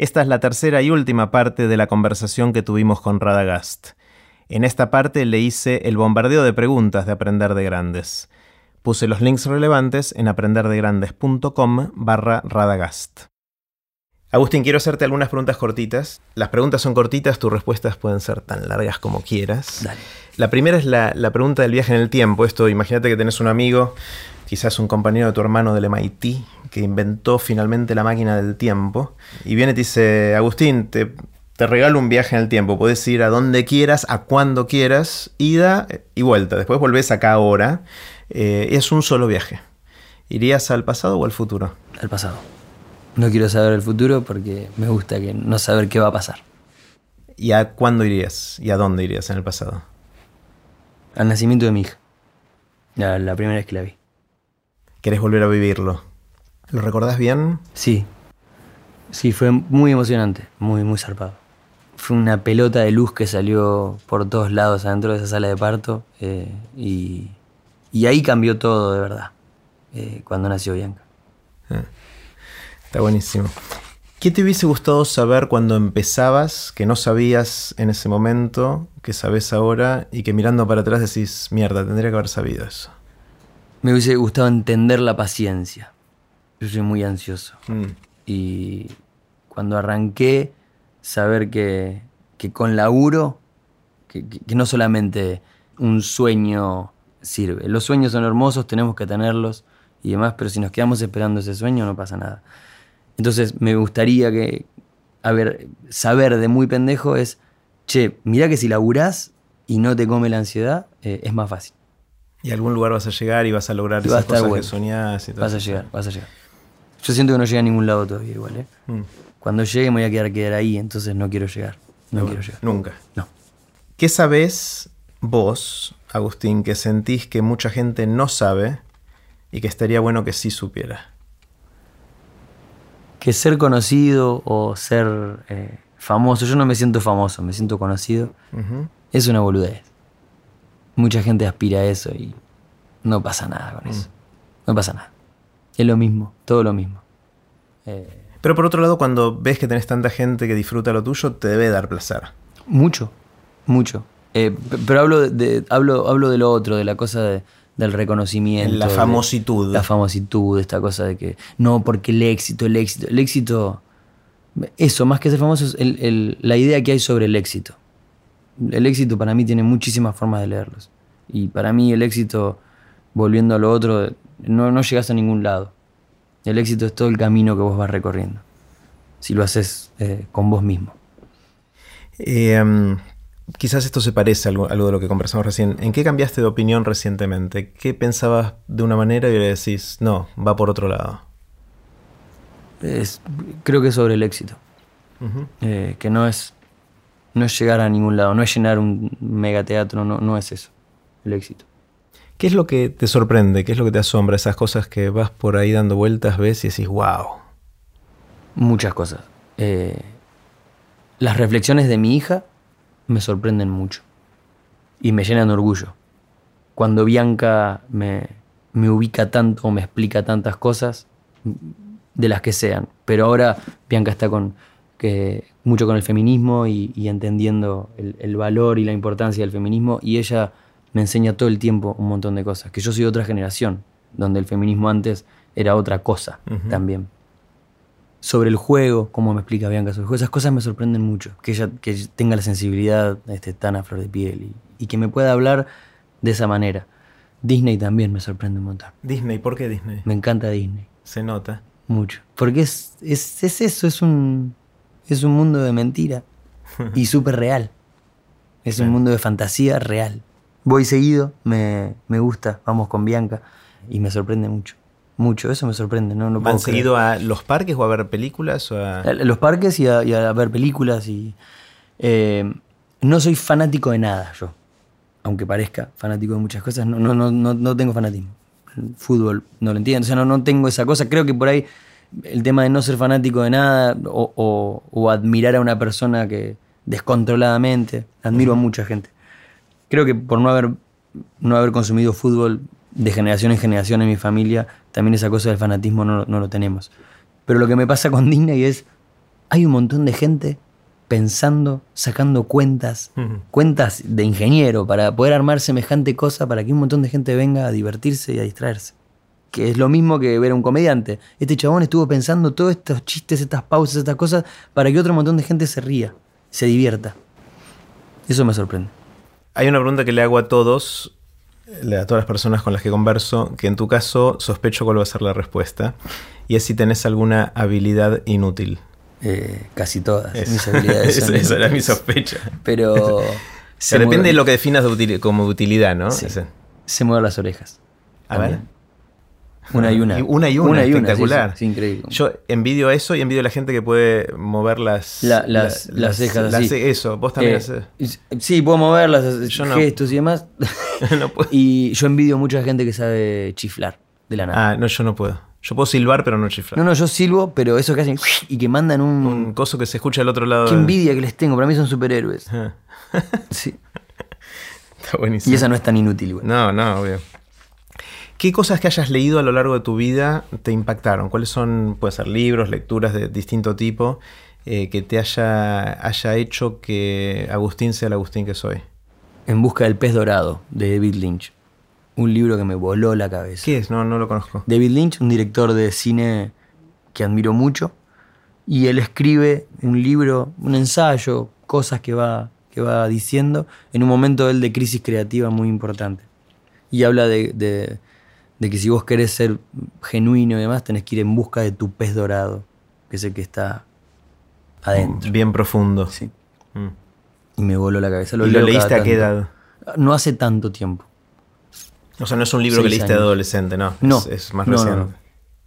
Esta es la tercera y última parte de la conversación que tuvimos con Radagast. En esta parte le hice el bombardeo de preguntas de Aprender de Grandes. Puse los links relevantes en aprenderdegrandes.com barra Radagast. Agustín, quiero hacerte algunas preguntas cortitas. Las preguntas son cortitas, tus respuestas pueden ser tan largas como quieras. Dale. La primera es la, la pregunta del viaje en el tiempo. Esto, imagínate que tenés un amigo, quizás un compañero de tu hermano del MIT, que inventó finalmente la máquina del tiempo. Y viene y te dice, Agustín, te, te regalo un viaje en el tiempo. Puedes ir a donde quieras, a cuando quieras, ida y vuelta. Después volvés acá ahora. Eh, es un solo viaje. ¿Irías al pasado o al futuro? Al pasado. No quiero saber el futuro porque me gusta que no saber qué va a pasar. ¿Y a cuándo irías? ¿Y a dónde irías en el pasado? Al nacimiento de mi hija. La, la primera vez que la vi. ¿Querés volver a vivirlo? ¿Lo recordás bien? Sí. Sí, fue muy emocionante, muy, muy zarpado. Fue una pelota de luz que salió por todos lados adentro de esa sala de parto eh, y, y ahí cambió todo de verdad, eh, cuando nació Bianca. Ah, está buenísimo. ¿Qué te hubiese gustado saber cuando empezabas, que no sabías en ese momento, que sabes ahora y que mirando para atrás decís, mierda, tendría que haber sabido eso? Me hubiese gustado entender la paciencia. Yo soy muy ansioso. Mm. Y cuando arranqué, saber que, que con laburo, que, que- que no solamente un sueño sirve. Los sueños son hermosos, tenemos que tenerlos y demás, pero si nos quedamos esperando ese sueño no pasa nada. Entonces me gustaría que, a ver, saber de muy pendejo es, che, mirá que si laburás y no te come la ansiedad, eh, es más fácil. Y a algún lugar vas a llegar y vas a lograr esas cosas bueno. que soñás y todo Vas a llegar, vas a llegar. Yo siento que no llegué a ningún lado todavía igual, ¿eh? Mm. Cuando llegue me voy a quedar, quedar ahí, entonces no quiero llegar. No, quiero llegar. Nunca. No. ¿Qué sabés vos, Agustín, que sentís que mucha gente no sabe y que estaría bueno que sí supiera? Que ser conocido o ser eh, famoso, yo no me siento famoso, me siento conocido, es una boludez. Mucha gente aspira a eso y no pasa nada con eso. No pasa nada. Es lo mismo, todo lo mismo. Eh, Pero por otro lado, cuando ves que tenés tanta gente que disfruta lo tuyo, te debe dar placer. Mucho, mucho. Eh, pero hablo de, de- hablo, hablo de lo otro, de la cosa de- del reconocimiento. La de- famositud. la famositud, esta cosa de que no, porque el éxito, el éxito, el éxito. Eso, más que ser famoso, es el- el- la idea que hay sobre el éxito. El éxito para mí tiene muchísimas formas de leerlos. Y para mí el éxito, volviendo a lo otro, no, no llegas a ningún lado. El éxito es todo el camino que vos vas recorriendo. Si lo haces eh, con vos mismo. Eh, mm, quizás esto se parece a algo, algo de lo que conversamos recién. ¿En qué cambiaste de opinión recientemente? ¿Qué pensabas de una manera y ahora decís, no, va por otro lado? Es- creo que es sobre el éxito. Eh, que no es, no es llegar a ningún lado, no es llenar un megateatro, no, no es eso, el éxito. ¿Qué es lo que te sorprende? ¿Qué es lo que te asombra? Esas cosas que vas por ahí dando vueltas, ves y decís, wow. Muchas cosas. Eh, las reflexiones de mi hija me sorprenden mucho y me llenan de orgullo. Cuando Bianca me, me ubica tanto o me explica tantas cosas, de las que sean. Pero ahora Bianca está con, que, mucho con el feminismo y, y entendiendo el, el valor y la importancia del feminismo y ella me enseña todo el tiempo un montón de cosas. Que yo soy de otra generación, donde el feminismo antes era otra cosa Ujú. también. Sobre el juego, como me explica Bianca sobre el juego, esas cosas me sorprenden mucho. Que ella que tenga la sensibilidad este, tan a flor de piel y, y que me pueda hablar de esa manera. Disney también me sorprende un montón. Disney, ¿por qué Disney? Me encanta Disney. Se nota. Mucho. Porque es, es, es eso, es un, es un mundo de mentira y súper real. Es un mundo de fantasía real. Voy seguido, me, me gusta, vamos con Bianca y me sorprende mucho. Mucho, eso me sorprende. No, no ¿Van seguido a los parques o a ver películas? O a... los parques y a, y a ver películas. y eh, No soy fanático de nada yo. Aunque parezca fanático de muchas cosas, no, no, no, no, no tengo fanatismo. El fútbol no lo entiendo, o sea, no, no tengo esa cosa. Creo que por ahí el tema de no ser fanático de nada o, o- o admirar a una persona que descontroladamente, admiro a mucha gente. Creo que por no haber, no haber consumido fútbol de generación en generación en mi familia, también esa cosa del fanatismo no, no lo tenemos. Pero lo que me pasa con Disney es hay un montón de gente pensando, sacando cuentas, cuentas de ingeniero para poder armar semejante cosa para que un montón de gente venga a divertirse y a distraerse. Que es lo mismo que ver a un comediante. Este chabón estuvo pensando todos estos chistes, estas pausas, estas cosas, para que otro montón de gente se ría, se divierta. Eso me sorprende. Hay una pregunta que le hago a todos, a todas las personas con las que converso, que en tu caso sospecho cuál va a ser la respuesta, y es si tenés alguna habilidad inútil. Eh, casi todas Eso. mis habilidades Eso- Esa era mi sospecha. Pero sé depende de lo que definas de util- como utilidad, ¿no? Sí. Sé mover las orejas. A También. ver. Una y una. Una y una, espectacular. sí, sí, increíble. Yo envidio eso y envidio a la gente que puede mover las, La- las, la- las cejas las así. eso, vos también Eh, haces. Sí, puedo moverlas, Yo no. gestos y demás. No puedo. y yo envidio mucho a gente que sabe chiflar de la nada. Ah, no, yo no puedo. Yo puedo silbar, pero no chiflar. No, no, yo silbo, pero eso que hacen y que mandan un... Un coso que se escucha al otro lado. Qué envidia que les tengo, para mí son superhéroes. Ah, Sí. Está buenísimo. Y esa no es tan inútil, güey. No, no, obvio. ¿Qué cosas que hayas leído a lo largo de tu vida te impactaron? ¿Cuáles son, puede ser libros, lecturas de distinto tipo, eh, que te haya, haya hecho que Agustín sea el Agustín que soy? En busca del pez dorado, de David Lynch. Un libro que me voló la cabeza. ¿Qué es? No, no lo conozco. David Lynch, un director de cine que admiro mucho, y él escribe un libro, un ensayo, cosas que va, que va diciendo en un momento él de crisis creativa muy importante. Y habla de, de- de que si vos querés ser genuino y demás, tenés que ir en busca de tu pez dorado, que es el que está adentro. Bien profundo. Sí. Mm. Y me voló la cabeza. Lo ¿Y lo leíste a qué edad? No hace tanto tiempo. O sea, no es un libro que leíste de años. adolescente, no. No. Es, es más No, reciente. no.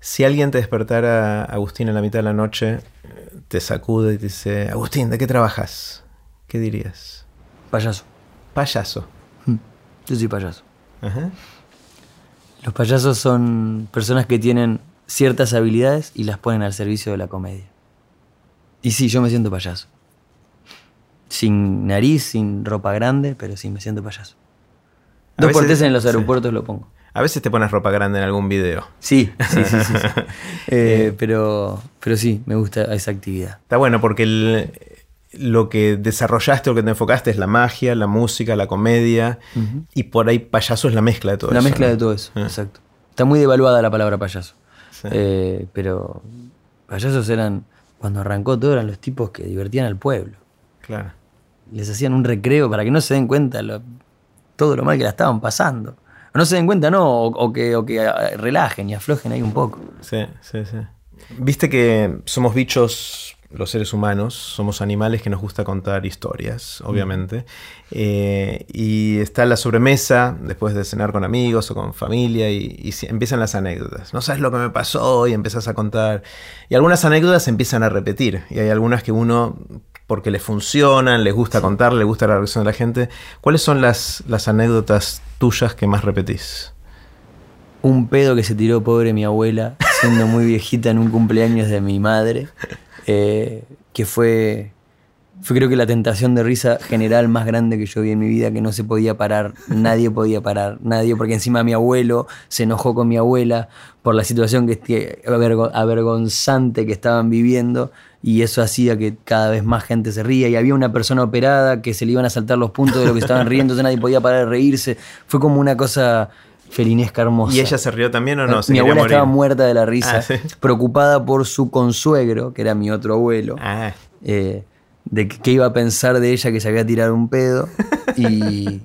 Si alguien te despertara, Agustín, en la mitad de la noche, te sacude y te dice, Agustín, ¿de qué trabajas? ¿Qué dirías? Payaso. Payaso. Mm. Yo soy payaso. Ajá. Los payasos son personas que tienen ciertas habilidades y las ponen al servicio de la comedia. Y sí, yo me siento payaso. Sin nariz, sin ropa grande, pero sí me siento payaso. A Dos veces- en los sí. aeropuertos lo pongo. A veces te pones ropa grande en algún video. Sí, sí, sí, sí. sí. Eh, pero, pero sí, me gusta esa actividad. Está bueno porque el- lo que desarrollaste o que te enfocaste es la magia, la música, la comedia. Y por ahí payaso es la mezcla de todo La eso. mezcla ¿no? de todo eso, Ah. exacto. Está muy devaluada la palabra payaso. Sí. Eh, pero payasos eran, cuando arrancó todo, eran los tipos que divertían al pueblo. Claro. les hacían un recreo para que no se den cuenta lo- todo lo mal que la estaban pasando. O no se den cuenta, no, o, o que, o que ah, relajen y aflojen ahí un poco. Sí, sí, sí. Viste que somos bichos, los seres humanos, somos animales que nos gusta contar historias, obviamente. Eh, y está la sobremesa, después de cenar con amigos o con familia, y, empiezan las anécdotas. No sabes lo que me pasó y empezás a contar. Y algunas anécdotas se empiezan a repetir. Y hay algunas que uno, porque le funcionan, les gusta contar, le gusta la reacción de la gente. ¿Cuáles son las, las anécdotas tuyas que más repetís? Un pedo que se tiró pobre mi abuela, siendo muy viejita en un cumpleaños de mi madre, eh, que fue, fue creo que la tentación de risa general más grande que yo vi en mi vida, que no se podía parar, nadie podía parar, nadie, porque encima mi abuelo se enojó con mi abuela por la situación que, que avergo- avergonzante que estaban viviendo y eso hacía que cada vez más gente se ría y había una persona operada que se le iban a saltar los puntos de lo que estaban riendo, entonces nadie podía parar de reírse, fue como una cosa felinesca hermosa. ¿Y ella se rió también o no? ¿Se mi abuela morir? estaba muerta de la risa, Ah, ¿sí? preocupada por su consuegro, que era mi otro abuelo, Ah, eh, de qué iba a pensar de ella que se había tirado un pedo. Y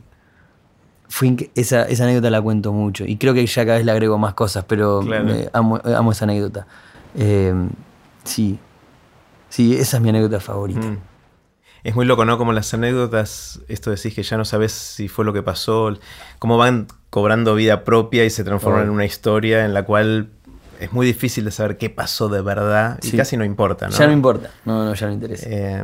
fue esa, esa anécdota la cuento mucho. Y creo que ya cada vez le agrego más cosas, pero Claro. me- amo, amo esa anécdota. Eh, sí, sí, esa es mi anécdota favorita. Mm. Es muy loco, ¿no? Como las anécdotas, esto decís que ya no sabes si fue lo que pasó, cómo van cobrando vida propia y se transforman Oh. en una historia en la cual es muy difícil de saber qué pasó de verdad y casi no importa, ¿no? Ya no importa, no, no, ya no interesa. Eh,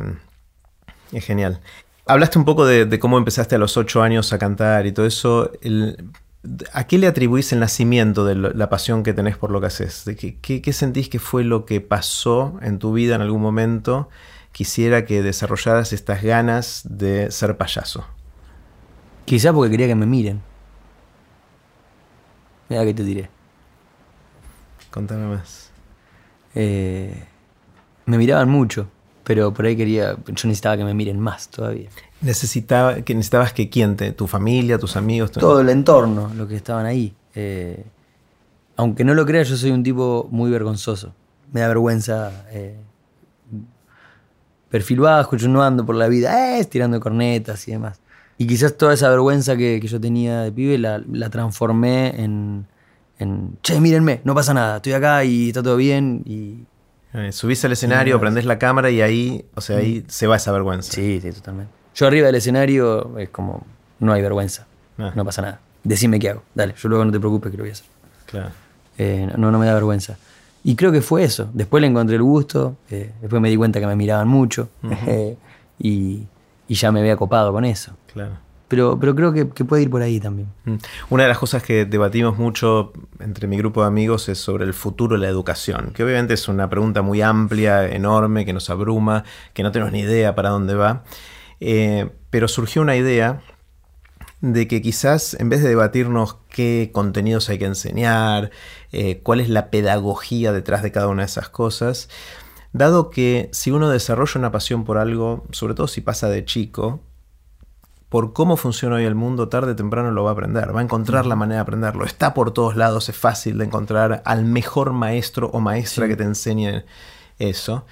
es genial. Hablaste un poco de, de cómo empezaste a los ocho años a cantar y todo eso. El- ¿A qué le atribuís el nacimiento de lo- la pasión que tenés por lo que haces? ¿De qué, qué- qué sentís que fue lo que pasó en tu vida en algún momento? Quisiera que desarrollaras estas ganas de ser payaso. Quizá porque quería que me miren. Mira que te diré. Contame más. Eh, me miraban mucho Pero por ahí quería, yo necesitaba que me miren más todavía. Necesitaba, que necesitabas que quién, te, tu familia, tus amigos, todo el entorno, los que estaban ahí. Eh, aunque no lo creas, yo soy un tipo muy vergonzoso. Me da vergüenza. Eh, perfil bajo, yo no ando por la vida, eh, tirando cornetas y demás. Y quizás toda esa vergüenza que, yo tenía de pibe la, transformé en, en, che, mírenme, no pasa nada, estoy acá y está todo bien. Y, eh, subís al escenario, prendés la cámara y ahí, o sea, ahí se va esa vergüenza. Sí, sí, totalmente. Yo arriba del escenario es como, no hay vergüenza, ah. no pasa nada. Decime qué hago, dale, yo luego no te preocupes que lo voy a hacer. Claro. Eh, no, no me da vergüenza. Y creo que fue eso. Después le encontré el gusto, eh, después me di cuenta que me miraban mucho y, y, ya me había copado con eso. Claro. Pero, pero creo que, que, puede ir por ahí también. Mm. Una de las cosas que debatimos mucho entre mi grupo de amigos es sobre el futuro de la educación, que obviamente es una pregunta muy amplia, enorme, que nos abruma, que no tenemos ni idea para dónde va. Eh, pero surgió una idea de que quizás en vez de debatirnos qué contenidos hay que enseñar, eh, cuál es la pedagogía detrás de cada una de esas cosas, dado que si uno desarrolla una pasión por algo, sobre todo si pasa de chico, por cómo funciona hoy el mundo, tarde o temprano lo va a aprender, va a encontrar la manera de aprenderlo. Está por todos lados, es fácil de encontrar al mejor maestro o maestra que te enseñe eso.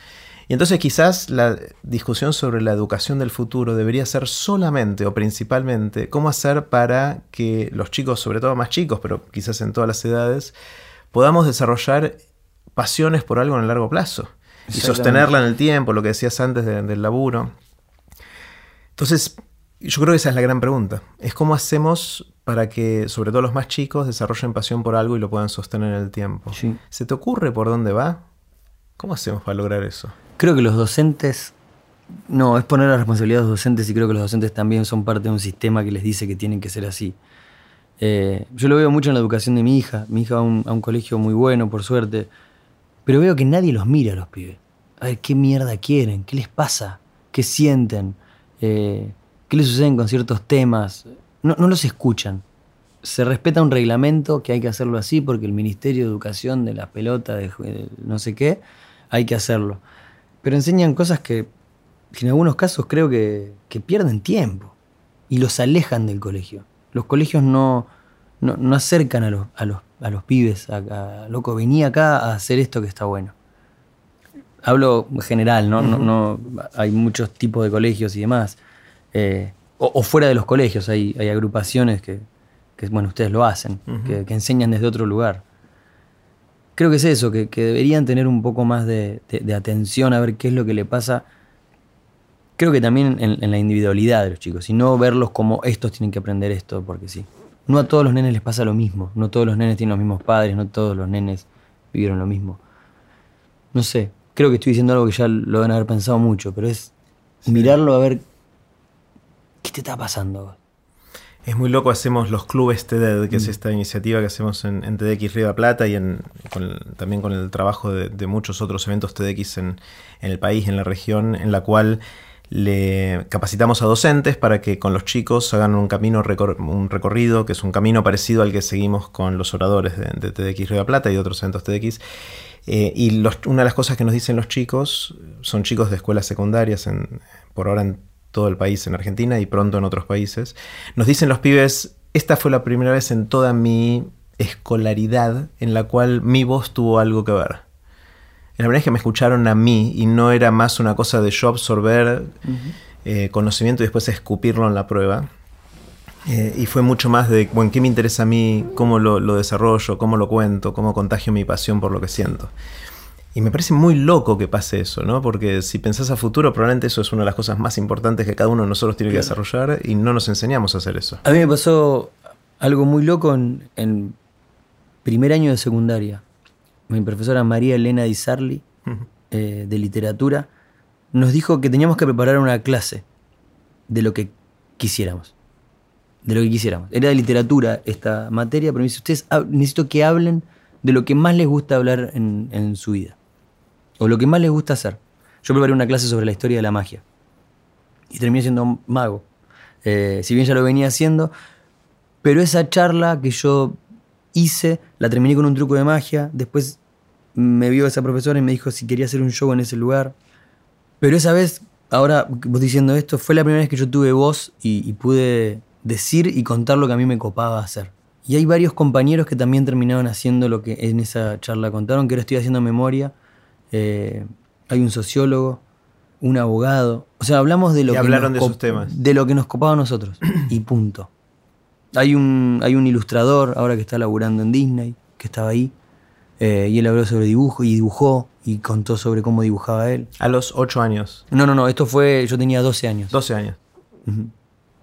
Y entonces quizás la discusión sobre la educación del futuro debería ser solamente o principalmente cómo hacer para que los chicos, sobre todo más chicos, pero quizás en todas las edades, podamos desarrollar pasiones por algo en el largo plazo y sostenerla en el tiempo, lo que decías antes del laburo. Entonces, yo creo que esa es la gran pregunta. Es cómo hacemos para que, sobre todo los más chicos, desarrollen pasión por algo y lo puedan sostener en el tiempo. ¿Se te ocurre por dónde va? ¿Cómo hacemos para lograr eso? Creo que los docentes, no, es poner la responsabilidad a los docentes y creo que los docentes también son parte de un sistema que les dice que tienen que ser así. Eh, yo lo veo mucho en la educación de mi hija. Mi hija va a un, colegio muy bueno, por suerte. Pero veo que nadie los mira a los pibes. A ver qué mierda quieren, qué les pasa, qué sienten. Eh, qué le suceden con ciertos temas. No, los escuchan. Se respeta un reglamento que hay que hacerlo así porque el Ministerio de Educación de la pelota, de, no sé qué, hay que hacerlo. Pero enseñan cosas que, en algunos casos creo que, pierden tiempo y los alejan del colegio. Los colegios no, no, acercan a los, a los, a los pibes a, loco, venía acá a hacer esto que está bueno. Hablo en general, ¿no? no, no hay muchos tipos de colegios y demás. Eh, o, fuera de los colegios, hay, hay agrupaciones que, bueno, ustedes lo hacen, que, enseñan desde otro lugar. Creo que es eso, que, deberían tener un poco más de, atención a ver qué es lo que le pasa. Creo que también en, la individualidad de los chicos, y no verlos como estos tienen que aprender esto, porque sí. No a todos los nenes les pasa lo mismo, no todos los nenes tienen los mismos padres, no todos los nenes vivieron lo mismo. No sé, creo que estoy diciendo algo que ya lo deben haber pensado mucho, pero es mirarlo a ver ¿Qué te está pasando? Es muy loco, hacemos los clubes TED, que es mm. esta iniciativa que hacemos en, TDX Río de Plata y en, también con el trabajo de, muchos otros eventos TEDx en, en, el país, en la región, en la cual le capacitamos a docentes para que con los chicos hagan un camino, un recorrido, que es un camino parecido al que seguimos con los oradores de, de TEDx Río de Plata y otros eventos TEDx. Eh, y una de las cosas que nos dicen los chicos, son chicos de escuelas secundarias, en, por ahora en todo el país en Argentina y pronto en otros países. Nos dicen los pibes, esta fue la primera vez en toda mi escolaridad en la cual mi voz tuvo algo que ver. La verdad es que me escucharon a mí y no era más una cosa de yo absorber eh, conocimiento y después escupirlo en la prueba. Eh, y fue mucho más de, bueno, ¿qué me interesa a mí? ¿Cómo lo, lo desarrollo? ¿Cómo lo cuento? ¿Cómo contagio mi pasión por lo que siento? Y me parece muy loco que pase eso, ¿no? Porque si pensás a futuro, probablemente eso es una de las cosas más importantes que cada uno de nosotros tiene que desarrollar y no nos enseñamos a hacer eso. A mí me pasó algo muy loco en, primer año de secundaria. Mi profesora María Elena Di Sarli, eh, de literatura, nos dijo que teníamos que preparar una clase de lo que quisiéramos. De lo que quisiéramos. Era de literatura esta materia, pero me dice, ustedes necesito que hablen de lo que más les gusta hablar en su vida o lo que más les gusta hacer. Yo preparé una clase sobre la historia de la magia y terminé siendo mago. Eh, si bien ya lo venía haciendo, pero esa charla que yo hice la terminé con un truco de magia. Después me vio esa profesora y me dijo si quería hacer un show en ese lugar. Pero esa vez, ahora vos diciendo esto, fue la primera vez que yo tuve voz y, y pude decir y contar lo que a mí me copaba hacer. Y hay varios compañeros que también terminaron haciendo lo que en esa charla contaron, que ahora estoy haciendo memoria. Eh, hay un sociólogo, un abogado. O sea, hablamos de lo, Y que, hablaron nos de sus temas. de lo que nos copaba a nosotros. y punto. Hay un, hay un ilustrador ahora que está laburando en Disney, que estaba ahí. eh, y él habló sobre dibujo y dibujó y contó sobre cómo dibujaba él. A los 8 años, No, no, no, esto fue, yo tenía 12 años. 12 años.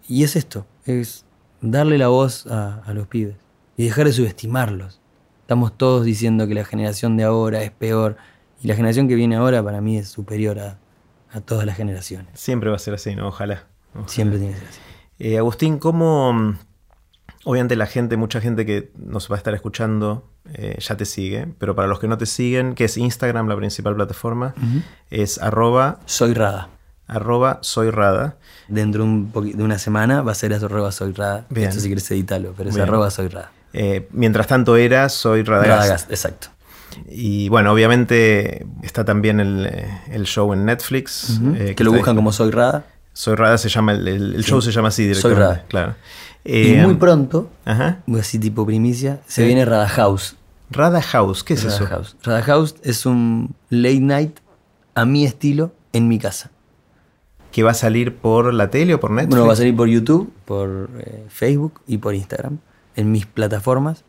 Y es esto, es darle la voz a, a los pibes y dejar de subestimarlos. Estamos todos diciendo que la generación de ahora es peor y la generación que viene ahora para mí es superior a, a todas las generaciones. Siempre va a ser así, ¿no? Ojalá. Ojalá. Siempre tiene que ser así. Eh, Agustín, ¿cómo... mm, Obviamente la gente, mucha gente que nos va a estar escuchando eh, ya te sigue, pero para los que no te siguen, que es Instagram la principal plataforma, es arroba, Soy Rada. arroba soy Rada. Dentro de, un poqui- de una semana va a ser arroba Soy Rada. Bien. Esto si quieres editarlo, pero es Bien. arroba Soy Rada. Eh, mientras tanto era Soy Radagast. Radagast, exacto. Y bueno, obviamente está también el, eh, el show en Netflix. Eh, que lo buscan como Soy Rada. Soy Rada se llama, el, el- show se llama así Soy directamente. Rada. Claro. y Eh, muy pronto, Ajá. así tipo primicia, se Sí. viene Rada House. Rada House, ¿qué es Rada eso? House. Rada House es un late night a mi estilo en mi casa. ¿Que va a salir por la tele o por Netflix? Bueno, va a salir por YouTube, por eh, Facebook y por Instagram, en mis plataformas.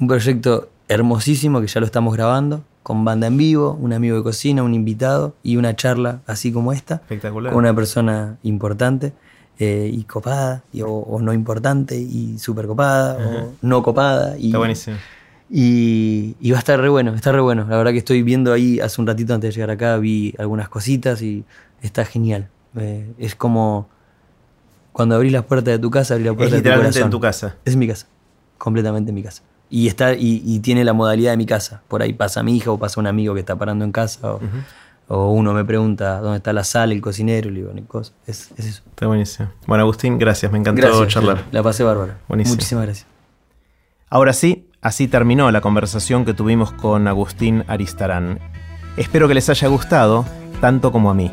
Un proyecto hermosísimo que ya lo estamos grabando, con banda en vivo, un amigo de cocina, un invitado y una charla así como esta, Espectacular. con una persona importante eh, y copada, y- o, o no importante y súper copada, o no copada. Y, Está buenísimo. y, y va a estar re bueno, está re bueno. La verdad que estoy viendo ahí, hace un ratito antes de llegar acá, vi algunas cositas y está genial. Eh, es como cuando abrís las puertas de tu casa, abrís la Es puerta de tu literalmente corazón. en tu casa. Es mi casa, completamente en mi casa. Y, está, y, y tiene la modalidad de mi casa. Por ahí pasa mi hija o pasa un amigo que está parando en casa o, o uno me pregunta dónde está la sala, el cocinero, y le digo. Es, es eso. Está buenísimo. Bueno, Agustín, gracias. Me encantó Gracias, charlar. la pasé bárbara. Buenísimo. Muchísimas gracias. Ahora sí, así terminó la conversación que tuvimos con Agustín Aristarán. Espero que les haya gustado, tanto como a mí.